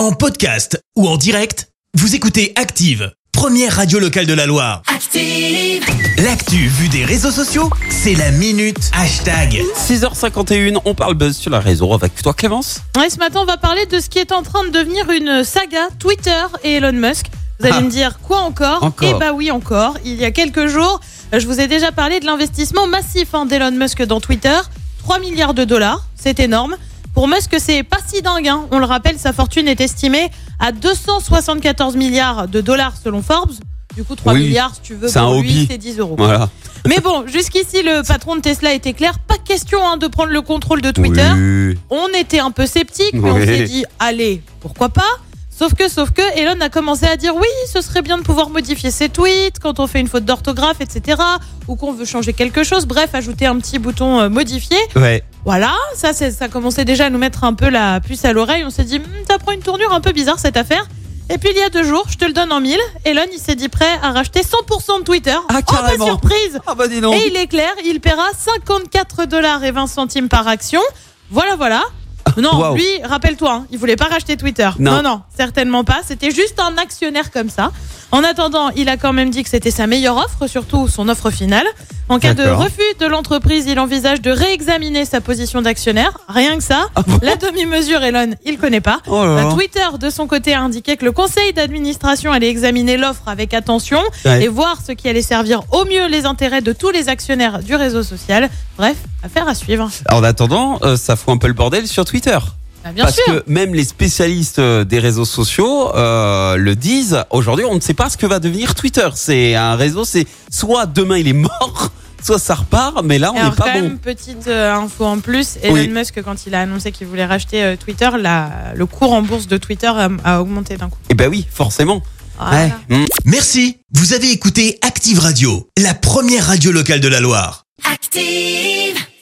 En podcast ou en direct, vous écoutez Active, première radio locale de la Loire. Active. L'actu vue des réseaux sociaux, c'est la minute hashtag. 6h51, on parle buzz sur la réseau avec toi Clémence. Ouais, ce matin, on va parler de ce qui est en train de devenir une saga Twitter et Elon Musk. Vous allez Ah. me dire quoi encore? Encore. Eh bah oui, encore. Il y a quelques jours, je vous ai déjà parlé de l'investissement massif hein, d'Elon Musk dans Twitter. 3 milliards de dollars, c'est énorme. Pour Musk, c'est pas si dingue. hein. On le rappelle, sa fortune est estimée à 274 milliards de dollars selon Forbes. Du coup, 3 Oui, milliards, si tu veux, pour lui, c'est 10 euros. Voilà. Mais bon, jusqu'ici, le patron de Tesla était clair. Pas question hein, de prendre le contrôle de Twitter. Oui. On était un peu sceptique, mais on s'est dit, allez, pourquoi pas? Sauf que, sauf que, Elon a commencé à dire oui, ce serait bien de pouvoir modifier ses tweets quand on fait une faute d'orthographe, etc. Ou qu'on veut changer quelque chose. Bref, ajouter un petit bouton euh, modifié. Ouais. Voilà, ça, ça commençait déjà à nous mettre un peu la puce à l'oreille. On s'est dit, Hmm, ça prend une tournure un peu bizarre cette affaire. Et puis il y a deux jours, je te le donne en mille, Elon il s'est dit prêt à racheter 100% de Twitter. Ah, oh, bah, carrément. surprise Ah bah dis donc. et il est clair, il paiera 54 dollars et 20 centimes par action. Voilà, voilà. Non, Waouh. lui, rappelle-toi, hein, il voulait pas racheter Twitter. Non. non, non, certainement pas. C'était juste un actionnaire comme ça. En attendant, il a quand même dit que c'était sa meilleure offre, surtout son offre finale. En cas de refus de l'entreprise, il envisage de réexaminer sa position d'actionnaire. Rien que ça. Ah bon La demi-mesure, Elon, il connaît pas. Oh là là. Twitter, de son côté, a indiqué que le conseil d'administration allait examiner l'offre avec attention Ouais. et voir ce qui allait servir au mieux les intérêts de tous les actionnaires du réseau social. Bref, affaire à suivre. En attendant, euh, ça fout un peu le bordel sur Twitter. Bah, bien Parce sûr. que même les spécialistes euh, des réseaux sociaux euh, le disent. Aujourd'hui, on ne sait pas ce que va devenir Twitter. C'est un réseau, c'est soit demain il est mort, soit ça repart, mais là on n'est alors, pas quand bon. même, petite euh, info en plus, Elon Oui. Musk, quand il a annoncé qu'il voulait racheter euh, Twitter, la- le cours en bourse de Twitter a, a augmenté d'un coup. Eh ben oui, forcément. Voilà. Ouais. Mm. Merci, vous avez écouté Active Radio, la première radio locale de la Loire. Active.